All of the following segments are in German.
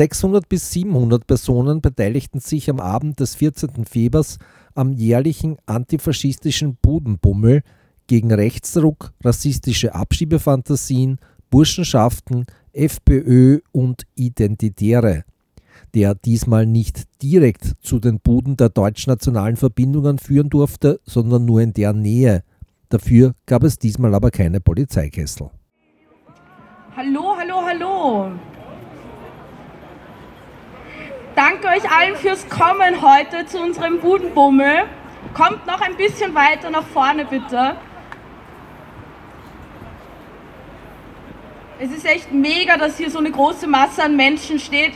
600 bis 700 Personen beteiligten sich am Abend des 14. Febers am jährlichen antifaschistischen Budenbummel gegen Rechtsruck, rassistische Abschiebefantasien, Burschenschaften, FPÖ und Identitäre, der diesmal nicht direkt zu den Buden der deutschnationalen Verbindungen führen durfte, sondern nur in der Nähe. Dafür gab es diesmal aber keine Polizeikessel. Hallo, hallo, hallo. Danke euch allen fürs Kommen heute zu unserem Budenbummel. Kommt noch ein bisschen weiter nach vorne bitte. Es ist echt mega, dass hier so eine große Masse an Menschen steht.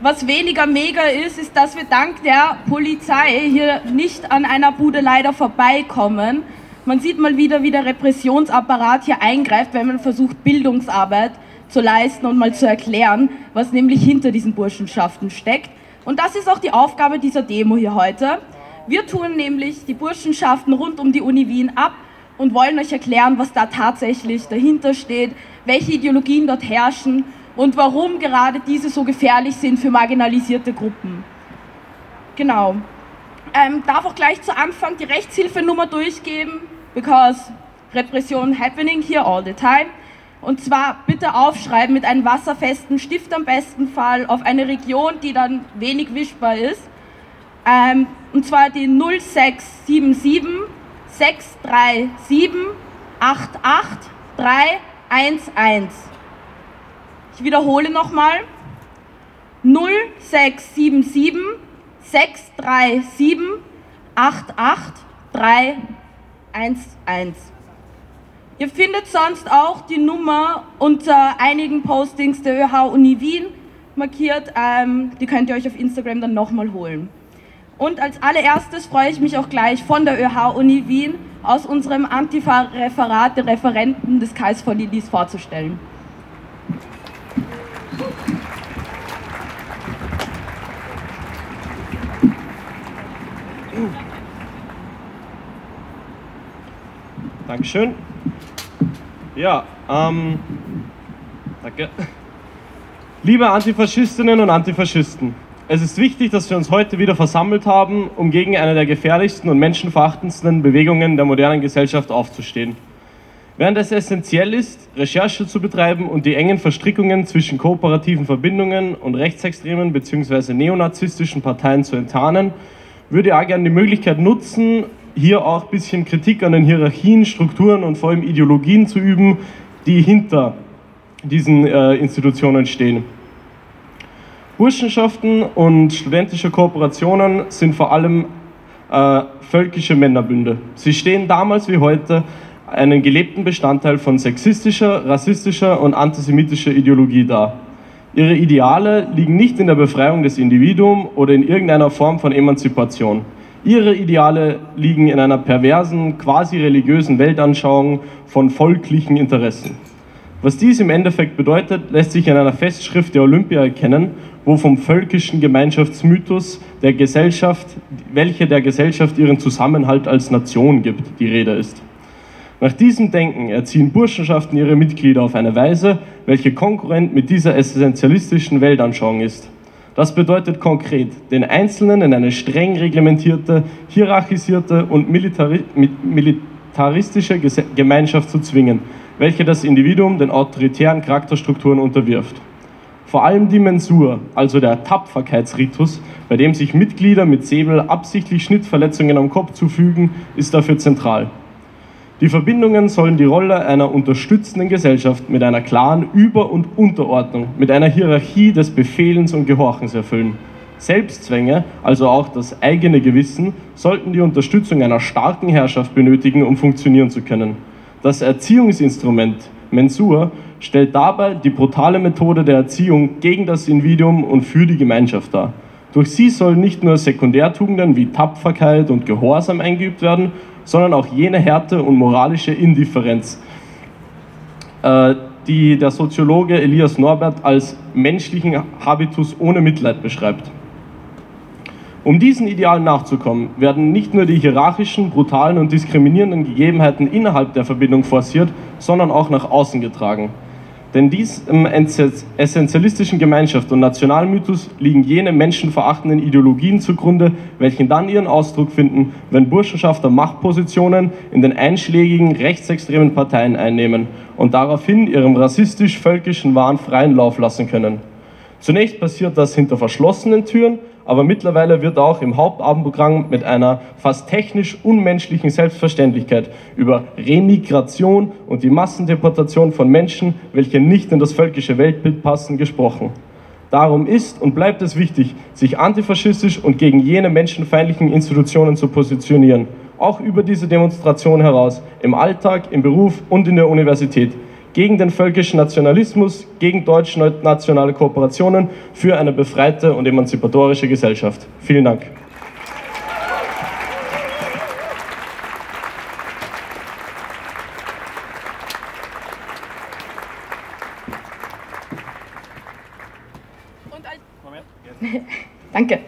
Was weniger mega ist, ist, dass wir dank der Polizei hier nicht an einer Bude leider vorbeikommen. Man sieht mal wieder, wie der Repressionsapparat hier eingreift, wenn man versucht, Bildungsarbeit zu leisten und mal zu erklären, was nämlich hinter diesen Burschenschaften steckt. Und das ist auch die Aufgabe dieser Demo hier heute. Wir tun nämlich die Burschenschaften rund um die Uni Wien ab und wollen euch erklären, was da tatsächlich dahinter steht, welche Ideologien dort herrschen und warum gerade diese so gefährlich sind für marginalisierte Gruppen. Genau. Ähm, darf auch gleich zu Anfang die Rechtshilfenummer durchgeben, because Repression happening here all the time. Und zwar bitte aufschreiben mit einem wasserfesten Stift am besten Fall auf eine Region, die dann wenig wischbar ist. Ähm, und zwar die 0677 637 883 11. Ich wiederhole nochmal. 0677 637 88311. Ihr findet sonst auch die Nummer unter einigen Postings der ÖH Uni Wien markiert. Ähm, die könnt ihr euch auf Instagram dann nochmal holen. Und als allererstes freue ich mich auch gleich von der ÖH Uni Wien aus unserem Antifa-Referat der Referenten des KSV Lillis vorzustellen. Dankeschön. Ja, ähm, danke. Liebe Antifaschistinnen und Antifaschisten, es ist wichtig, dass wir uns heute wieder versammelt haben, um gegen eine der gefährlichsten und menschenverachtendsten Bewegungen der modernen Gesellschaft aufzustehen. Während es essentiell ist, Recherche zu betreiben und die engen Verstrickungen zwischen kooperativen Verbindungen und rechtsextremen bzw. neonazistischen Parteien zu enttarnen, würde ich auch gerne die Möglichkeit nutzen, hier auch ein bisschen Kritik an den Hierarchien, Strukturen und vor allem Ideologien zu üben, die hinter diesen äh, Institutionen stehen. Burschenschaften und studentische Kooperationen sind vor allem äh, völkische Männerbünde. Sie stehen damals wie heute einen gelebten Bestandteil von sexistischer, rassistischer und antisemitischer Ideologie dar. Ihre Ideale liegen nicht in der Befreiung des Individuums oder in irgendeiner Form von Emanzipation. Ihre Ideale liegen in einer perversen, quasi religiösen Weltanschauung von volklichen Interessen. Was dies im Endeffekt bedeutet, lässt sich in einer Festschrift der Olympia erkennen wo vom völkischen Gemeinschaftsmythos der Gesellschaft, welche der Gesellschaft ihren Zusammenhalt als Nation gibt, die Rede ist. Nach diesem Denken erziehen Burschenschaften ihre Mitglieder auf eine Weise, welche konkurrent mit dieser essentialistischen Weltanschauung ist. Das bedeutet konkret, den Einzelnen in eine streng reglementierte, hierarchisierte und militari militaristische Gemeinschaft zu zwingen, welche das Individuum den autoritären Charakterstrukturen unterwirft. Vor allem die Mensur, also der Tapferkeitsritus, bei dem sich Mitglieder mit Säbel absichtlich Schnittverletzungen am Kopf zufügen, ist dafür zentral. Die Verbindungen sollen die Rolle einer unterstützenden Gesellschaft mit einer klaren Über- und Unterordnung, mit einer Hierarchie des Befehlens und Gehorchens erfüllen. Selbstzwänge, also auch das eigene Gewissen, sollten die Unterstützung einer starken Herrschaft benötigen, um funktionieren zu können. Das Erziehungsinstrument Mensur stellt dabei die brutale Methode der Erziehung gegen das Individuum und für die Gemeinschaft dar. Durch sie sollen nicht nur Sekundärtugenden wie Tapferkeit und Gehorsam eingeübt werden, sondern auch jene Härte und moralische Indifferenz, äh, die der Soziologe Elias Norbert als menschlichen Habitus ohne Mitleid beschreibt. Um diesen Idealen nachzukommen, werden nicht nur die hierarchischen, brutalen und diskriminierenden Gegebenheiten innerhalb der Verbindung forciert, sondern auch nach außen getragen. Denn diesem essentialistischen Gemeinschaft und Nationalmythos liegen jene menschenverachtenden Ideologien zugrunde, welche dann ihren Ausdruck finden, wenn Burschenschafter Machtpositionen in den einschlägigen rechtsextremen Parteien einnehmen und daraufhin ihrem rassistisch-völkischen Wahn freien Lauf lassen können. Zunächst passiert das hinter verschlossenen Türen, aber mittlerweile wird auch im Hauptabendprogramm mit einer fast technisch unmenschlichen Selbstverständlichkeit über Remigration und die Massendeportation von Menschen, welche nicht in das völkische Weltbild passen, gesprochen. Darum ist und bleibt es wichtig, sich antifaschistisch und gegen jene menschenfeindlichen Institutionen zu positionieren, auch über diese Demonstration heraus, im Alltag, im Beruf und in der Universität gegen den völkischen Nationalismus, gegen deutsch-nationale Kooperationen, für eine befreite und emanzipatorische Gesellschaft. Vielen Dank. Danke.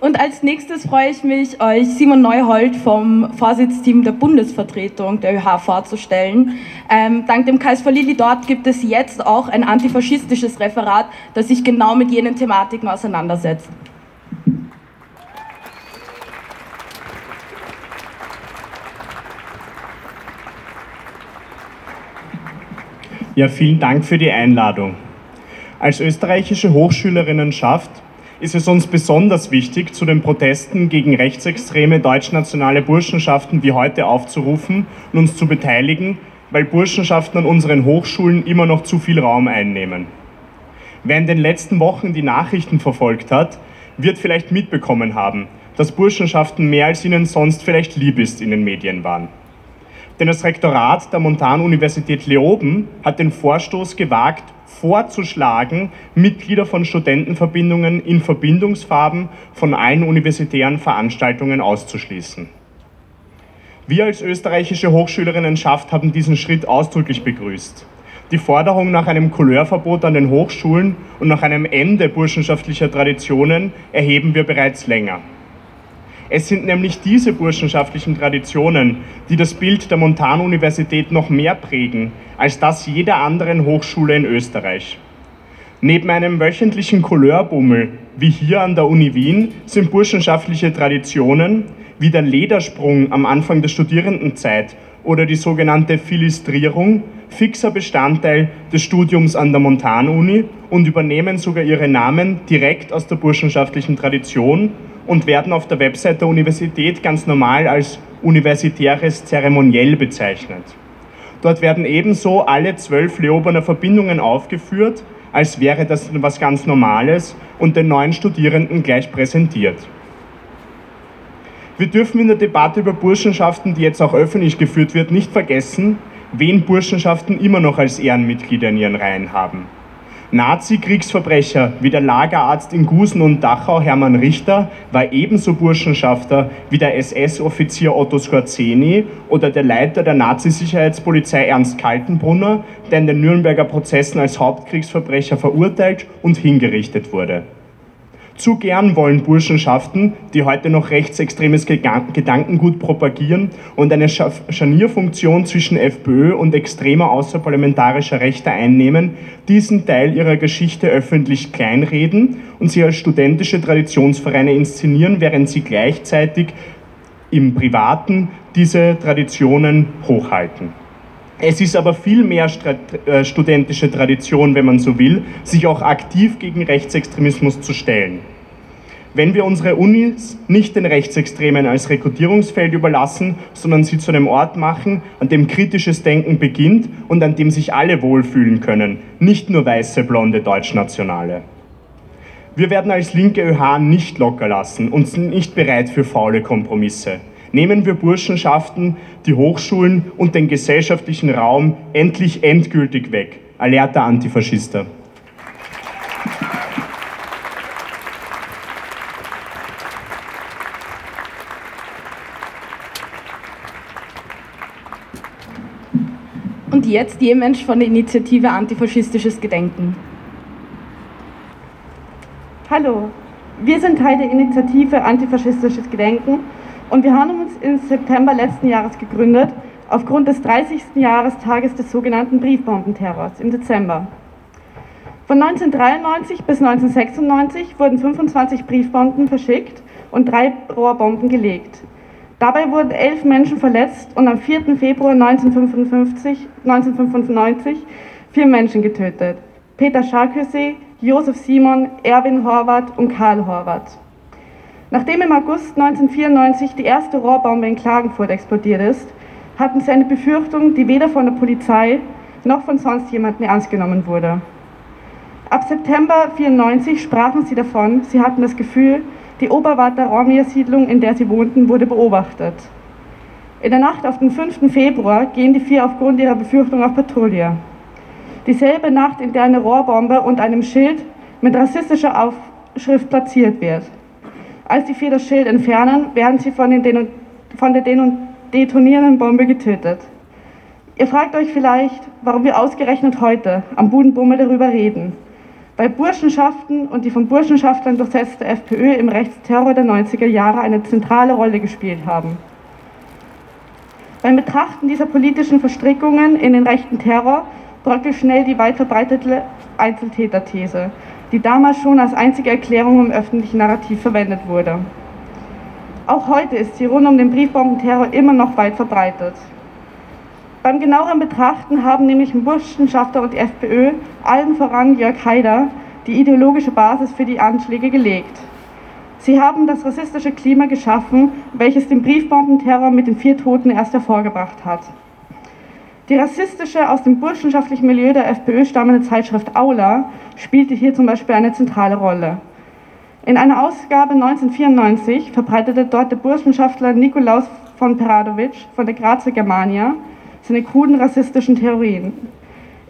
Und als nächstes freue ich mich, euch Simon Neuhold vom Vorsitzteam der Bundesvertretung der ÖH vorzustellen. Ähm, dank dem Kais Lili dort gibt es jetzt auch ein antifaschistisches Referat, das sich genau mit jenen Thematiken auseinandersetzt. Ja, vielen Dank für die Einladung. Als österreichische Hochschülerinnenschaft ist es uns besonders wichtig, zu den Protesten gegen rechtsextreme deutschnationale Burschenschaften wie heute aufzurufen und uns zu beteiligen, weil Burschenschaften an unseren Hochschulen immer noch zu viel Raum einnehmen. Wer in den letzten Wochen die Nachrichten verfolgt hat, wird vielleicht mitbekommen haben, dass Burschenschaften mehr als ihnen sonst vielleicht lieb ist in den Medien waren. Denn das Rektorat der Montanuniversität Leoben hat den Vorstoß gewagt, vorzuschlagen, Mitglieder von Studentenverbindungen in Verbindungsfarben von allen universitären Veranstaltungen auszuschließen. Wir als österreichische Hochschülerinnenschaft haben diesen Schritt ausdrücklich begrüßt. Die Forderung nach einem Couleurverbot an den Hochschulen und nach einem Ende burschenschaftlicher Traditionen erheben wir bereits länger. Es sind nämlich diese burschenschaftlichen Traditionen, die das Bild der Montanuniversität noch mehr prägen als das jeder anderen Hochschule in Österreich. Neben einem wöchentlichen Couleurbummel wie hier an der Uni Wien sind burschenschaftliche Traditionen wie der Ledersprung am Anfang der Studierendenzeit oder die sogenannte Filistrierung fixer Bestandteil des Studiums an der Montanuni und übernehmen sogar ihre Namen direkt aus der burschenschaftlichen Tradition und werden auf der Website der Universität ganz normal als universitäres Zeremoniell bezeichnet. Dort werden ebenso alle zwölf Leoberner Verbindungen aufgeführt, als wäre das etwas ganz Normales und den neuen Studierenden gleich präsentiert. Wir dürfen in der Debatte über Burschenschaften, die jetzt auch öffentlich geführt wird, nicht vergessen, wen Burschenschaften immer noch als Ehrenmitglieder in ihren Reihen haben. Nazi-Kriegsverbrecher wie der Lagerarzt in Gusen und Dachau Hermann Richter war ebenso Burschenschafter wie der SS-Offizier Otto Skorzeny oder der Leiter der Nazi-Sicherheitspolizei Ernst Kaltenbrunner, der in den Nürnberger Prozessen als Hauptkriegsverbrecher verurteilt und hingerichtet wurde. Zu gern wollen Burschenschaften, die heute noch rechtsextremes Gedankengut propagieren und eine Scharnierfunktion zwischen FPÖ und extremer außerparlamentarischer Rechte einnehmen, diesen Teil ihrer Geschichte öffentlich kleinreden und sie als studentische Traditionsvereine inszenieren, während sie gleichzeitig im Privaten diese Traditionen hochhalten. Es ist aber viel mehr äh, studentische Tradition, wenn man so will, sich auch aktiv gegen Rechtsextremismus zu stellen. Wenn wir unsere Unis nicht den Rechtsextremen als Rekrutierungsfeld überlassen, sondern sie zu einem Ort machen, an dem kritisches Denken beginnt und an dem sich alle wohlfühlen können, nicht nur weiße, blonde Deutschnationale. Wir werden als linke ÖH nicht locker lassen und sind nicht bereit für faule Kompromisse. Nehmen wir Burschenschaften, die Hochschulen und den gesellschaftlichen Raum endlich endgültig weg. Alerta Antifaschister. Und jetzt jemand von der Initiative Antifaschistisches Gedenken. Hallo, wir sind Teil der Initiative Antifaschistisches Gedenken und wir haben uns im September letzten Jahres gegründet, aufgrund des 30. Jahrestages des sogenannten Briefbombenterrors im Dezember. Von 1993 bis 1996 wurden 25 Briefbomben verschickt und drei Rohrbomben gelegt. Dabei wurden elf Menschen verletzt und am 4. Februar 1955, 1995 vier Menschen getötet. Peter Scharköse, Josef Simon, Erwin Horvath und Karl Horvath. Nachdem im August 1994 die erste Rohrbombe in Klagenfurt explodiert ist, hatten sie eine Befürchtung, die weder von der Polizei noch von sonst jemandem ernst genommen wurde. Ab September 1994 sprachen sie davon, sie hatten das Gefühl, die Oberwarter Romja-Siedlung, in der sie wohnten, wurde beobachtet. In der Nacht auf den 5. Februar gehen die vier aufgrund ihrer Befürchtung auf Patrouille. Dieselbe Nacht, in der eine Rohrbombe und einem Schild mit rassistischer Aufschrift platziert wird. Als die vier das Schild entfernen, werden sie von, den, von der detonierenden Bombe getötet. Ihr fragt euch vielleicht, warum wir ausgerechnet heute am Budenbummel darüber reden. Weil Burschenschaften und die von Burschenschaftlern durchsetzte FPÖ im Rechtsterror der 90er Jahre eine zentrale Rolle gespielt haben. Beim Betrachten dieser politischen Verstrickungen in den rechten Terror bröckelt schnell die weit verbreitete Einzeltäterthese, die damals schon als einzige Erklärung im öffentlichen Narrativ verwendet wurde. Auch heute ist sie rund um den Briefbombenterror immer noch weit verbreitet. Beim genaueren Betrachten haben nämlich Burschenschafter und die FPÖ, allen voran Jörg Haider, die ideologische Basis für die Anschläge gelegt. Sie haben das rassistische Klima geschaffen, welches den Briefbombenterror mit den vier Toten erst hervorgebracht hat. Die rassistische, aus dem burschenschaftlichen Milieu der FPÖ stammende Zeitschrift Aula spielte hier zum Beispiel eine zentrale Rolle. In einer Ausgabe 1994 verbreitete dort der Burschenschaftler Nikolaus von Peradovic von der Grazer Germania seine kruden rassistischen Theorien.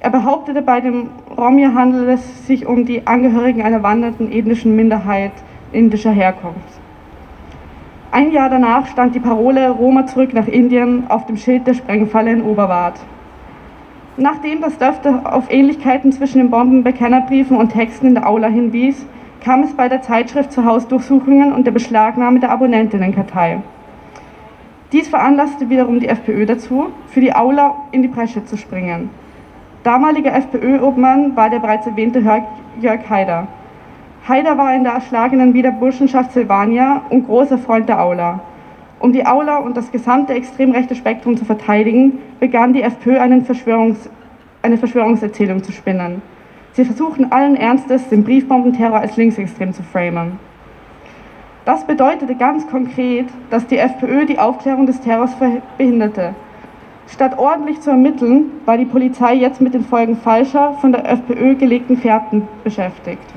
Er behauptete, bei dem Romja handele es sich um die Angehörigen einer wandernden ethnischen Minderheit indischer Herkunft. Ein Jahr danach stand die Parole Roma zurück nach Indien auf dem Schild der Sprengfalle in Oberwart. Nachdem das Dörfte auf Ähnlichkeiten zwischen den Bombenbekennerbriefen und Texten in der Aula hinwies, kam es bei der Zeitschrift zu Hausdurchsuchungen und der Beschlagnahme der Abonnentinnenkartei. Dies veranlasste wiederum die FPÖ dazu, für die Aula in die Bresche zu springen. Damaliger FPÖ-Obmann war der bereits erwähnte Jörg Haider. Haider war in der erschlagenen Wiederburschenschaft Silvania und großer Freund der Aula. Um die Aula und das gesamte extrem rechte Spektrum zu verteidigen, begann die FPÖ Verschwörungs eine Verschwörungserzählung zu spinnen. Sie versuchten allen Ernstes, den Briefbombenterror als linksextrem zu framen. Das bedeutete ganz konkret, dass die FPÖ die Aufklärung des Terrors behinderte. Statt ordentlich zu ermitteln, war die Polizei jetzt mit den Folgen falscher, von der FPÖ gelegten Fährten beschäftigt.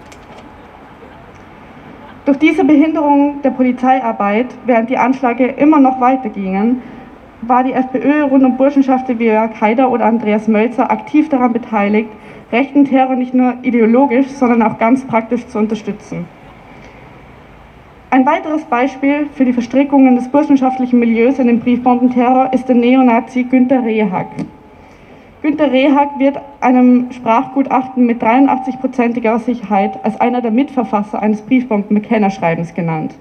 Durch diese Behinderung der Polizeiarbeit, während die Anschläge immer noch weitergingen, war die FPÖ rund um Burschenschaften wie Jörg Haider oder Andreas Mölzer aktiv daran beteiligt, rechten Terror nicht nur ideologisch, sondern auch ganz praktisch zu unterstützen. Ein weiteres Beispiel für die Verstrickungen des burschenschaftlichen Milieus in den Briefbombenterror ist der Neonazi Günter Rehag. Günter Rehag wird einem Sprachgutachten mit 83-prozentiger Sicherheit als einer der Mitverfasser eines Briefbombenbekennerschreibens genannt.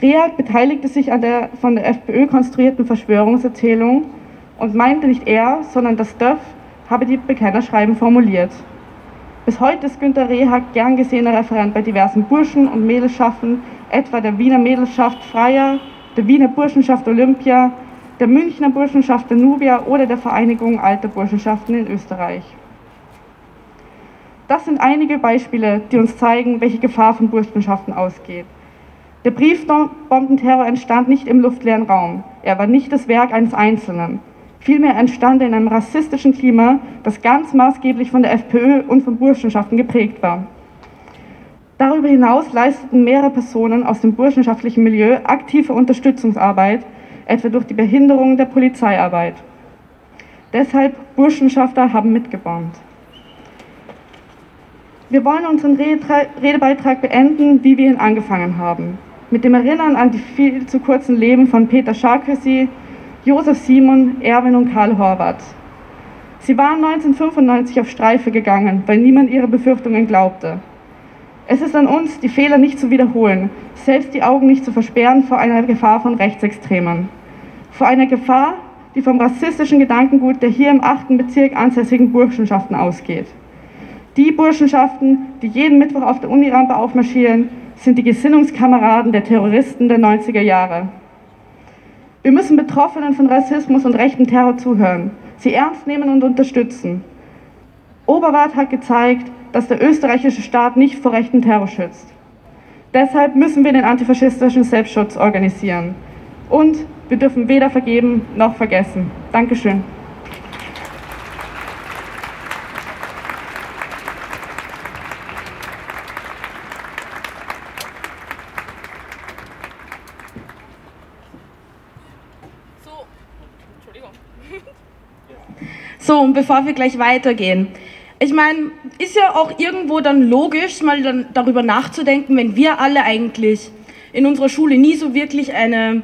Rehag beteiligte sich an der von der FPÖ konstruierten Verschwörungserzählung und meinte nicht er, sondern das DÖF habe die Bekennerschreiben formuliert. Bis heute ist Günter Rehag gern gesehener Referent bei diversen Burschen- und Mädelschaften, etwa der Wiener Mädelschaft Freier, der Wiener Burschenschaft Olympia, der Münchner Burschenschaft der Nubia oder der Vereinigung Alter Burschenschaften in Österreich. Das sind einige Beispiele, die uns zeigen, welche Gefahr von Burschenschaften ausgeht. Der Briefbombenterror entstand nicht im luftleeren Raum. Er war nicht das Werk eines Einzelnen. Vielmehr entstand er in einem rassistischen Klima, das ganz maßgeblich von der FPÖ und von Burschenschaften geprägt war. Darüber hinaus leisteten mehrere Personen aus dem burschenschaftlichen Milieu aktive Unterstützungsarbeit etwa durch die Behinderung der Polizeiarbeit. Deshalb Burschenschafter haben mitgebombt. Wir wollen unseren Redebeitrag beenden, wie wir ihn angefangen haben. Mit dem Erinnern an die viel zu kurzen Leben von Peter Sarkozy, Josef Simon, Erwin und Karl Horvath. Sie waren 1995 auf Streife gegangen, weil niemand ihre Befürchtungen glaubte. Es ist an uns, die Fehler nicht zu wiederholen, selbst die Augen nicht zu versperren vor einer Gefahr von Rechtsextremen vor einer Gefahr, die vom rassistischen Gedankengut der hier im 8. Bezirk ansässigen Burschenschaften ausgeht. Die Burschenschaften, die jeden Mittwoch auf der Unirampe aufmarschieren, sind die Gesinnungskameraden der Terroristen der 90er Jahre. Wir müssen Betroffenen von Rassismus und rechten Terror zuhören, sie ernst nehmen und unterstützen. Oberwart hat gezeigt, dass der österreichische Staat nicht vor rechten Terror schützt. Deshalb müssen wir den antifaschistischen Selbstschutz organisieren. Und wir dürfen weder vergeben noch vergessen. Dankeschön. So, und bevor wir gleich weitergehen, ich meine, ist ja auch irgendwo dann logisch, mal dann darüber nachzudenken, wenn wir alle eigentlich in unserer Schule nie so wirklich eine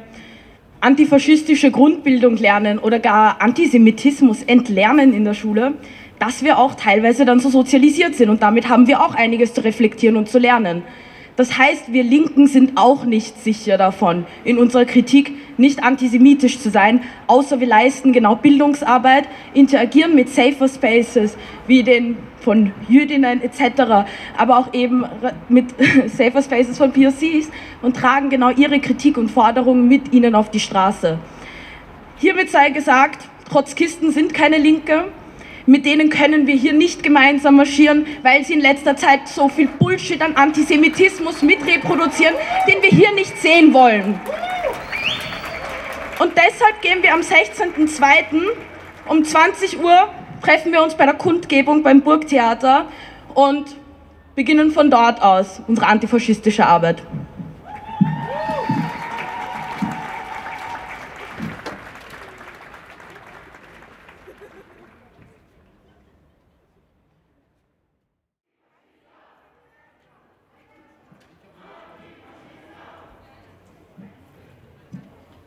antifaschistische Grundbildung lernen oder gar Antisemitismus entlernen in der Schule, dass wir auch teilweise dann so sozialisiert sind und damit haben wir auch einiges zu reflektieren und zu lernen. Das heißt, wir Linken sind auch nicht sicher davon, in unserer Kritik nicht antisemitisch zu sein, außer wir leisten genau Bildungsarbeit, interagieren mit Safer Spaces wie den von Jüdinnen etc., aber auch eben mit Safer Spaces von POCs und tragen genau ihre Kritik und Forderungen mit ihnen auf die Straße. Hiermit sei gesagt, Trotzkisten sind keine Linke, mit denen können wir hier nicht gemeinsam marschieren, weil sie in letzter Zeit so viel Bullshit an Antisemitismus mitreproduzieren, den wir hier nicht sehen wollen. Und deshalb gehen wir am 16.02. um 20 Uhr, treffen wir uns bei der Kundgebung beim Burgtheater und beginnen von dort aus unsere antifaschistische Arbeit.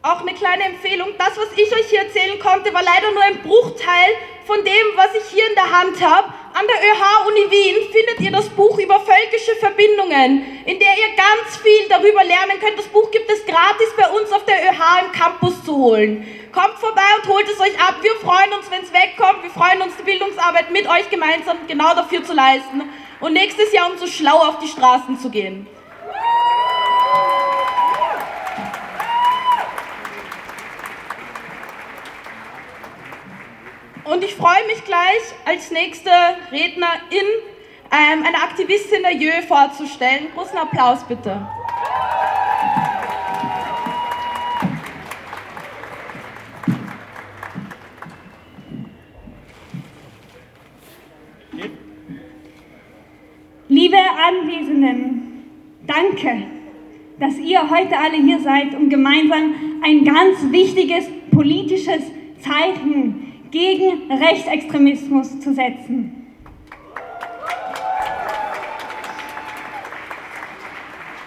Auch eine kleine Empfehlung, das, was ich euch hier erzählen konnte, war leider nur ein Bruchteil von dem, was ich hier in der Hand habe. An der ÖH-Uni Wien findet ihr das Buch über völkische Verbindungen, in der ihr ganz viel darüber lernen könnt. Das Buch gibt es gratis bei uns auf der ÖH im Campus zu holen. Kommt vorbei und holt es euch ab. Wir freuen uns, wenn es wegkommt. Wir freuen uns, die Bildungsarbeit mit euch gemeinsam genau dafür zu leisten und nächstes Jahr umso schlauer auf die Straßen zu gehen. Und ich freue mich gleich als nächste Rednerin ähm, eine Aktivistin der JÖ vorzustellen. Großen Applaus bitte. Liebe Anwesenden, danke, dass ihr heute alle hier seid, um gemeinsam ein ganz wichtiges politisches Zeichen gegen Rechtsextremismus zu setzen.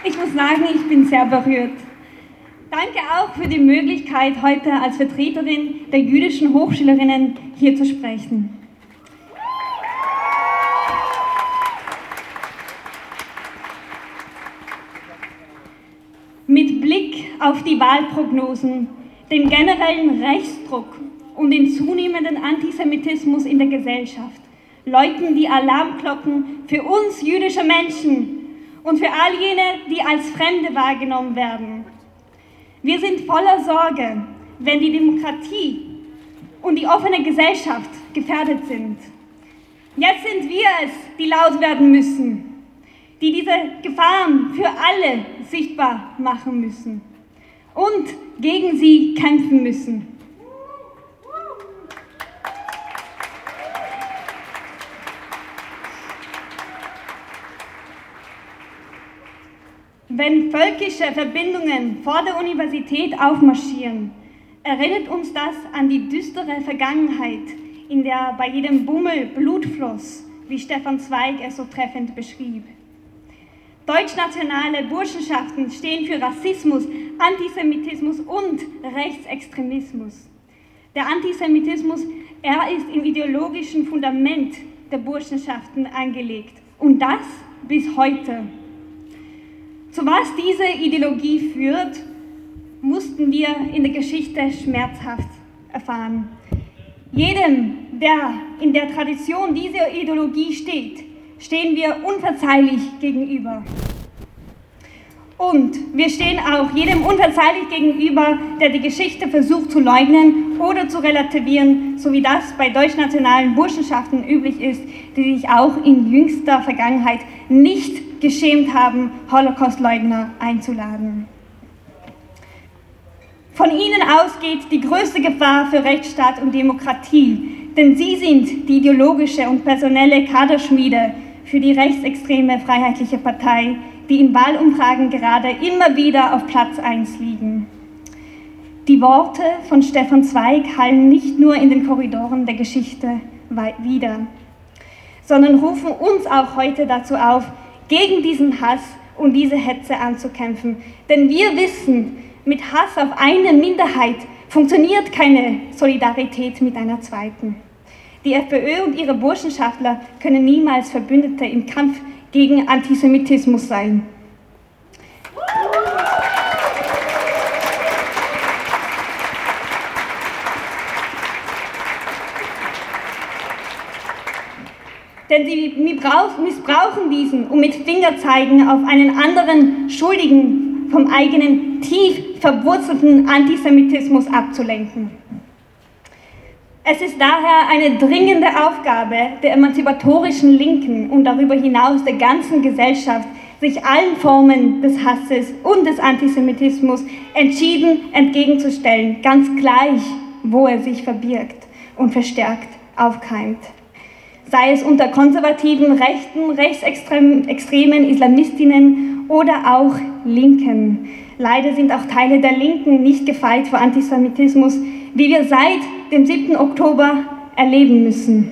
Ich muss sagen, ich bin sehr berührt. Danke auch für die Möglichkeit, heute als Vertreterin der jüdischen Hochschülerinnen hier zu sprechen. Mit Blick auf die Wahlprognosen, dem generellen Rechtsdruck und den zunehmenden Antisemitismus in der Gesellschaft läuten die Alarmglocken für uns jüdische Menschen und für all jene, die als Fremde wahrgenommen werden. Wir sind voller Sorge, wenn die Demokratie und die offene Gesellschaft gefährdet sind. Jetzt sind wir es, die laut werden müssen, die diese Gefahren für alle sichtbar machen müssen und gegen sie kämpfen müssen. Wenn völkische Verbindungen vor der Universität aufmarschieren, erinnert uns das an die düstere Vergangenheit, in der bei jedem Bummel Blut floss, wie Stefan Zweig es so treffend beschrieb. Deutschnationale Burschenschaften stehen für Rassismus, Antisemitismus und Rechtsextremismus. Der Antisemitismus, er ist im ideologischen Fundament der Burschenschaften angelegt und das bis heute. Zu was diese Ideologie führt, mussten wir in der Geschichte schmerzhaft erfahren. Jedem, der in der Tradition dieser Ideologie steht, stehen wir unverzeihlich gegenüber. Und wir stehen auch jedem unverzeihlich gegenüber, der die Geschichte versucht zu leugnen oder zu relativieren, so wie das bei deutschnationalen Burschenschaften üblich ist, die sich auch in jüngster Vergangenheit nicht geschämt haben, Holocaustleugner einzuladen. Von ihnen aus geht die größte Gefahr für Rechtsstaat und Demokratie, denn sie sind die ideologische und personelle Kaderschmiede für die rechtsextreme Freiheitliche Partei, die in Wahlumfragen gerade immer wieder auf Platz 1 liegen. Die Worte von Stefan Zweig hallen nicht nur in den Korridoren der Geschichte wieder, sondern rufen uns auch heute dazu auf, gegen diesen Hass und diese Hetze anzukämpfen. Denn wir wissen, mit Hass auf eine Minderheit funktioniert keine Solidarität mit einer zweiten. Die FPÖ und ihre Burschenschaftler können niemals Verbündete im Kampf gegen Antisemitismus sein. Denn sie missbrauchen diesen, um mit Fingerzeigen auf einen anderen Schuldigen vom eigenen tief verwurzelten Antisemitismus abzulenken. Es ist daher eine dringende Aufgabe der emanzipatorischen Linken und darüber hinaus der ganzen Gesellschaft, sich allen Formen des Hasses und des Antisemitismus entschieden entgegenzustellen, ganz gleich, wo er sich verbirgt und verstärkt aufkeimt. Sei es unter konservativen, rechten, rechtsextremen Islamistinnen oder auch Linken. Leider sind auch Teile der Linken nicht gefeit vor Antisemitismus, wie wir seit dem 7. Oktober erleben müssen.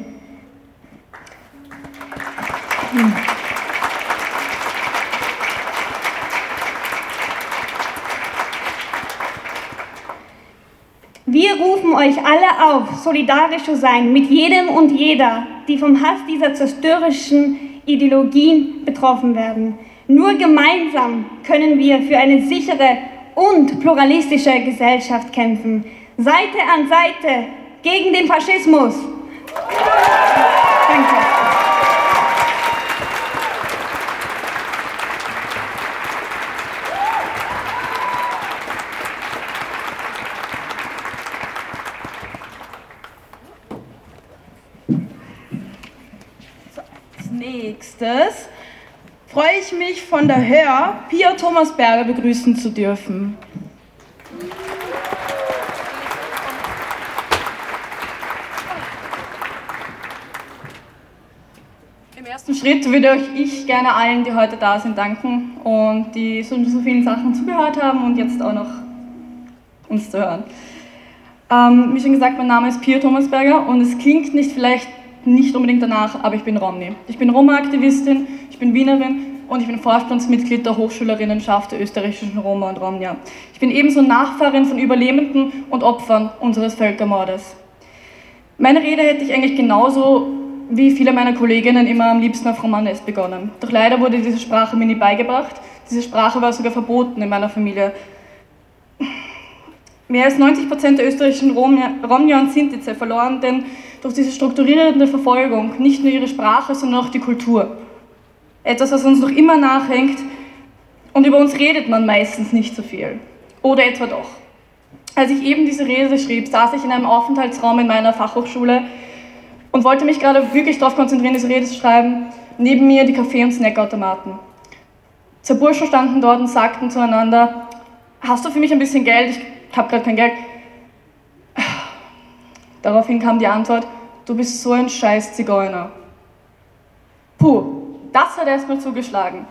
Wir rufen euch alle auf, solidarisch zu sein mit jedem und jeder, die vom Hass dieser zerstörerischen Ideologien betroffen werden. Nur gemeinsam können wir für eine sichere und pluralistische Gesellschaft kämpfen. Seite an Seite gegen den Faschismus. Danke. Als nächstes freue ich mich von der Hör Pia Thomas Berger begrüßen zu dürfen. ersten Schritt würde euch ich gerne allen, die heute da sind, danken und die so, so vielen Sachen zugehört haben und jetzt auch noch uns zu hören. Ähm, wie schon gesagt, mein Name ist Pia Thomasberger und es klingt nicht vielleicht nicht unbedingt danach, aber ich bin Romni. Ich bin Roma-Aktivistin, ich bin Wienerin und ich bin Vorstandsmitglied der Hochschülerinnenschaft der österreichischen Roma und Romnia. Ich bin ebenso Nachfahrin von Überlebenden und Opfern unseres Völkermordes. Meine Rede hätte ich eigentlich genauso wie viele meiner Kolleginnen immer am liebsten auf Romanes begonnen. Doch leider wurde diese Sprache mir nie beigebracht. Diese Sprache war sogar verboten in meiner Familie. Mehr als 90 Prozent der österreichischen Romja und Sintize verloren denn durch diese strukturierende Verfolgung nicht nur ihre Sprache, sondern auch die Kultur. Etwas, was uns noch immer nachhängt und über uns redet man meistens nicht so viel. Oder etwa doch. Als ich eben diese Rede schrieb, saß ich in einem Aufenthaltsraum in meiner Fachhochschule und wollte mich gerade wirklich darauf konzentrieren, diese Rede zu schreiben. Neben mir die Kaffee- und Snackautomaten. Zwei Burschen standen dort und sagten zueinander, hast du für mich ein bisschen Geld? Ich habe gerade kein Geld. Daraufhin kam die Antwort, du bist so ein scheiß Zigeuner. Puh, das hat erstmal zugeschlagen.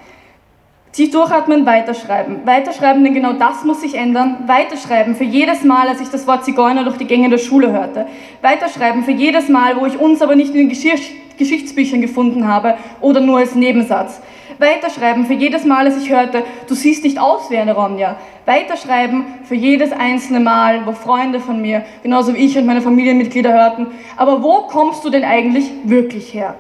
Tief durchatmen, weiterschreiben. Weiterschreiben, denn genau das muss sich ändern. Weiterschreiben für jedes Mal, als ich das Wort Zigeuner durch die Gänge der Schule hörte. Weiterschreiben für jedes Mal, wo ich uns aber nicht in den Geschichts Geschichtsbüchern gefunden habe oder nur als Nebensatz. Weiterschreiben für jedes Mal, als ich hörte, du siehst nicht aus wie eine Romja. Weiterschreiben für jedes einzelne Mal, wo Freunde von mir, genauso wie ich und meine Familienmitglieder hörten, aber wo kommst du denn eigentlich wirklich her?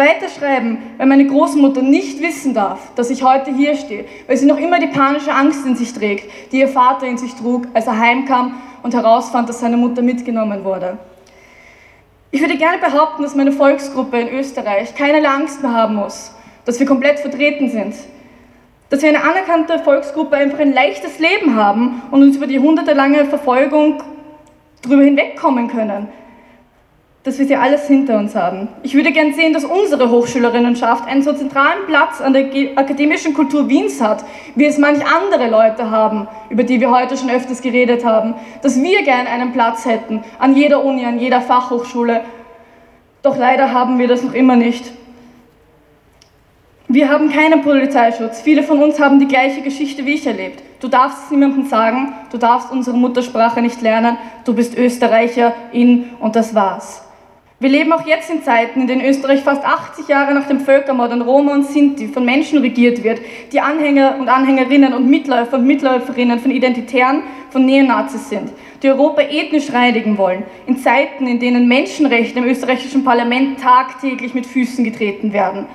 Weiterschreiben, weil meine Großmutter nicht wissen darf, dass ich heute hier stehe, weil sie noch immer die panische Angst in sich trägt, die ihr Vater in sich trug, als er heimkam und herausfand, dass seine Mutter mitgenommen wurde. Ich würde gerne behaupten, dass meine Volksgruppe in Österreich keinerlei Angst mehr haben muss, dass wir komplett vertreten sind, dass wir eine anerkannte Volksgruppe einfach ein leichtes Leben haben und uns über die jahrhundertelange Verfolgung darüber hinwegkommen können, dass wir sie alles hinter uns haben. Ich würde gern sehen, dass unsere Hochschülerinnenschaft einen so zentralen Platz an der akademischen Kultur Wiens hat, wie es manch andere Leute haben, über die wir heute schon öfters geredet haben, dass wir gern einen Platz hätten an jeder Uni, an jeder Fachhochschule. Doch leider haben wir das noch immer nicht. Wir haben keinen Polizeischutz. Viele von uns haben die gleiche Geschichte wie ich erlebt. Du darfst es niemandem sagen, du darfst unsere Muttersprache nicht lernen, du bist Österreicherin und das war's. Wir leben auch jetzt in Zeiten, in denen Österreich fast 80 Jahre nach dem Völkermord an Roma und Sinti von Menschen regiert wird, die Anhänger und Anhängerinnen und Mitläufer und Mitläuferinnen von Identitären, von Neonazis sind, die Europa ethnisch reinigen wollen, in Zeiten, in denen Menschenrechte im österreichischen Parlament tagtäglich mit Füßen getreten werden.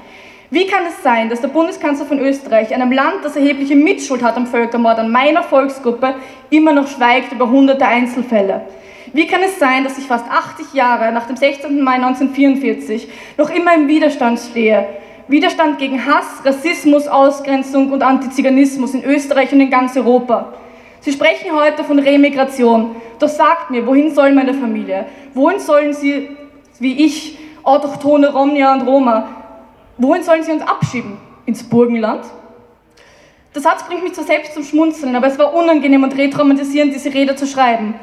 Wie kann es sein, dass der Bundeskanzler von Österreich, einem Land, das erhebliche Mitschuld hat am Völkermord an meiner Volksgruppe, immer noch schweigt über hunderte Einzelfälle? Wie kann es sein, dass ich fast 80 Jahre nach dem 16. Mai 1944 noch immer im Widerstand stehe? Widerstand gegen Hass, Rassismus, Ausgrenzung und Antiziganismus in Österreich und in ganz Europa. Sie sprechen heute von Remigration. Doch sagt mir, wohin soll meine Familie? Wohin sollen sie, wie ich, autochtone Romnia und Roma, Wohin sollen sie uns abschieben? Ins Burgenland? Der Satz bringt mich zwar selbst zum Schmunzeln, aber es war unangenehm und retraumatisierend, diese Rede zu schreiben.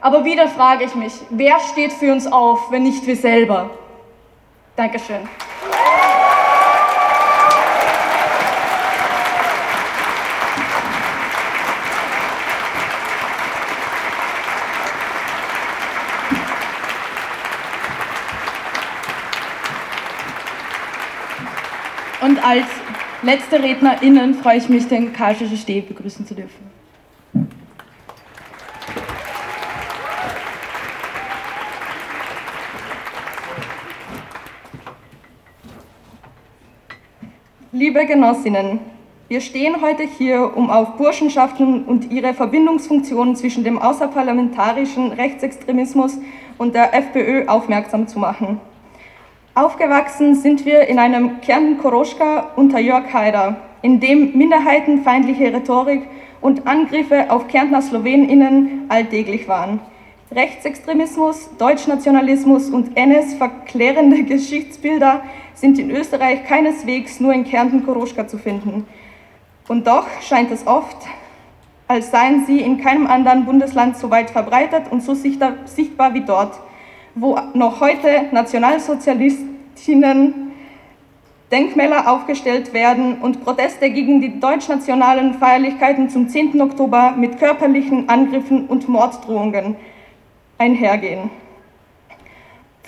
Aber wieder frage ich mich, wer steht für uns auf, wenn nicht wir selber? Dankeschön. Und als letzte RednerInnen freue ich mich, den Karl Steh begrüßen zu dürfen. Liebe Genossinnen, wir stehen heute hier, um auf Burschenschaften und ihre Verbindungsfunktionen zwischen dem außerparlamentarischen Rechtsextremismus und der FPÖ aufmerksam zu machen. Aufgewachsen sind wir in einem Kärnten-Koroschka unter Jörg Haider, in dem minderheitenfeindliche Rhetorik und Angriffe auf Kärntner SlowenInnen alltäglich waren. Rechtsextremismus, Deutschnationalismus und NS-verklärende Geschichtsbilder sind in Österreich keineswegs nur in Kärnten-Koroschka zu finden. Und doch scheint es oft, als seien sie in keinem anderen Bundesland so weit verbreitet und so sichtbar wie dort wo noch heute Nationalsozialistinnen Denkmäler aufgestellt werden und Proteste gegen die deutschnationalen Feierlichkeiten zum 10. Oktober mit körperlichen Angriffen und Morddrohungen einhergehen.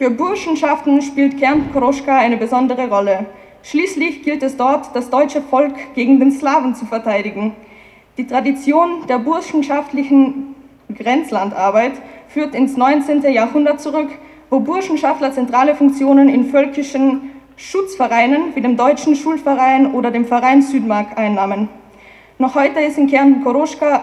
Für Burschenschaften spielt Kern Kroschka eine besondere Rolle. Schließlich gilt es dort, das deutsche Volk gegen den Slawen zu verteidigen. Die Tradition der burschenschaftlichen Grenzlandarbeit führt ins 19. Jahrhundert zurück, wo Burschenschaftler zentrale Funktionen in völkischen Schutzvereinen wie dem Deutschen Schulverein oder dem Verein Südmark einnahmen. Noch heute ist in Kärnten Koroschka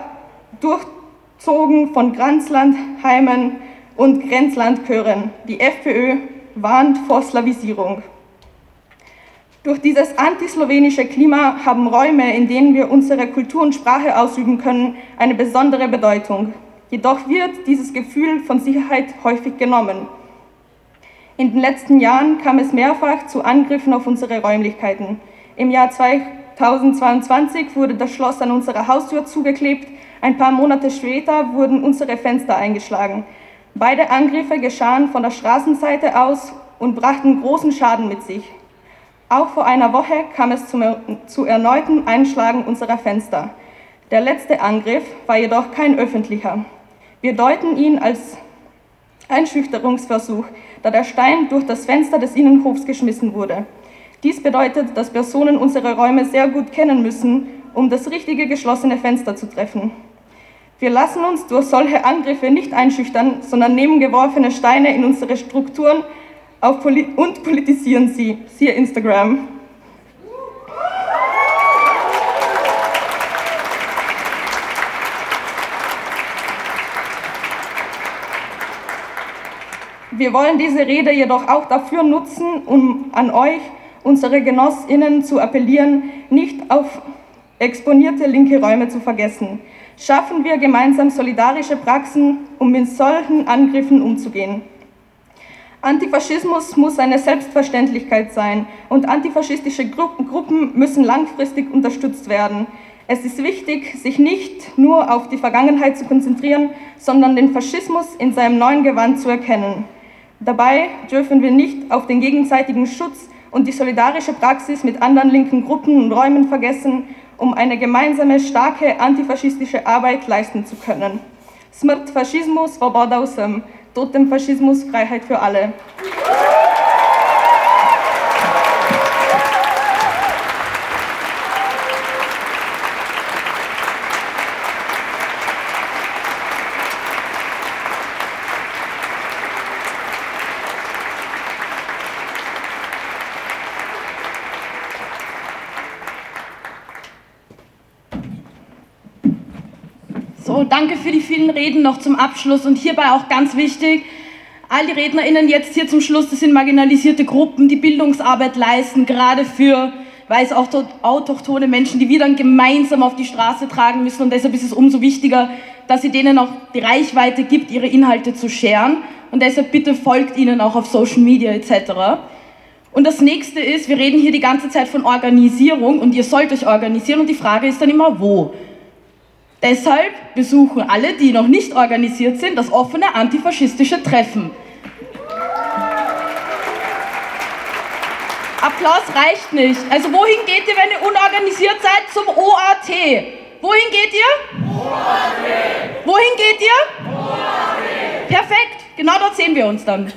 durchzogen von Grenzlandheimen und Grenzlandchören. Die FPÖ warnt vor Slavisierung. Durch dieses antislowenische Klima haben Räume, in denen wir unsere Kultur und Sprache ausüben können, eine besondere Bedeutung. Jedoch wird dieses Gefühl von Sicherheit häufig genommen. In den letzten Jahren kam es mehrfach zu Angriffen auf unsere Räumlichkeiten. Im Jahr 2022 wurde das Schloss an unserer Haustür zugeklebt. Ein paar Monate später wurden unsere Fenster eingeschlagen. Beide Angriffe geschahen von der Straßenseite aus und brachten großen Schaden mit sich. Auch vor einer Woche kam es zum, zu erneuten Einschlagen unserer Fenster. Der letzte Angriff war jedoch kein öffentlicher. Wir deuten ihn als Einschüchterungsversuch, da der Stein durch das Fenster des Innenhofs geschmissen wurde. Dies bedeutet, dass Personen unsere Räume sehr gut kennen müssen, um das richtige geschlossene Fenster zu treffen. Wir lassen uns durch solche Angriffe nicht einschüchtern, sondern nehmen geworfene Steine in unsere Strukturen und politisieren sie. Siehe Instagram. Wir wollen diese Rede jedoch auch dafür nutzen, um an euch, unsere Genossinnen, zu appellieren, nicht auf exponierte linke Räume zu vergessen. Schaffen wir gemeinsam solidarische Praxen, um mit solchen Angriffen umzugehen. Antifaschismus muss eine Selbstverständlichkeit sein und antifaschistische Gruppen müssen langfristig unterstützt werden. Es ist wichtig, sich nicht nur auf die Vergangenheit zu konzentrieren, sondern den Faschismus in seinem neuen Gewand zu erkennen. Dabei dürfen wir nicht auf den gegenseitigen Schutz und die solidarische Praxis mit anderen linken Gruppen und Räumen vergessen, um eine gemeinsame starke antifaschistische Arbeit leisten zu können. Smrt Faschismus, Svoboda usem. Totem Faschismus, Freiheit für alle. So, danke für die vielen Reden noch zum Abschluss und hierbei auch ganz wichtig, all die RednerInnen jetzt hier zum Schluss, das sind marginalisierte Gruppen, die Bildungsarbeit leisten, gerade für weiß auch autochtone Menschen, die wir dann gemeinsam auf die Straße tragen müssen und deshalb ist es umso wichtiger, dass ihr denen auch die Reichweite gibt, ihre Inhalte zu scheren und deshalb bitte folgt ihnen auch auf Social Media etc. Und das nächste ist, wir reden hier die ganze Zeit von Organisierung und ihr sollt euch organisieren und die Frage ist dann immer, wo? Deshalb besuchen alle, die noch nicht organisiert sind, das offene antifaschistische Treffen. Applaus reicht nicht. Also wohin geht ihr, wenn ihr unorganisiert seid? Zum OAT. Wohin geht ihr? OAT. Wohin geht ihr? OAT. Perfekt, genau dort sehen wir uns dann.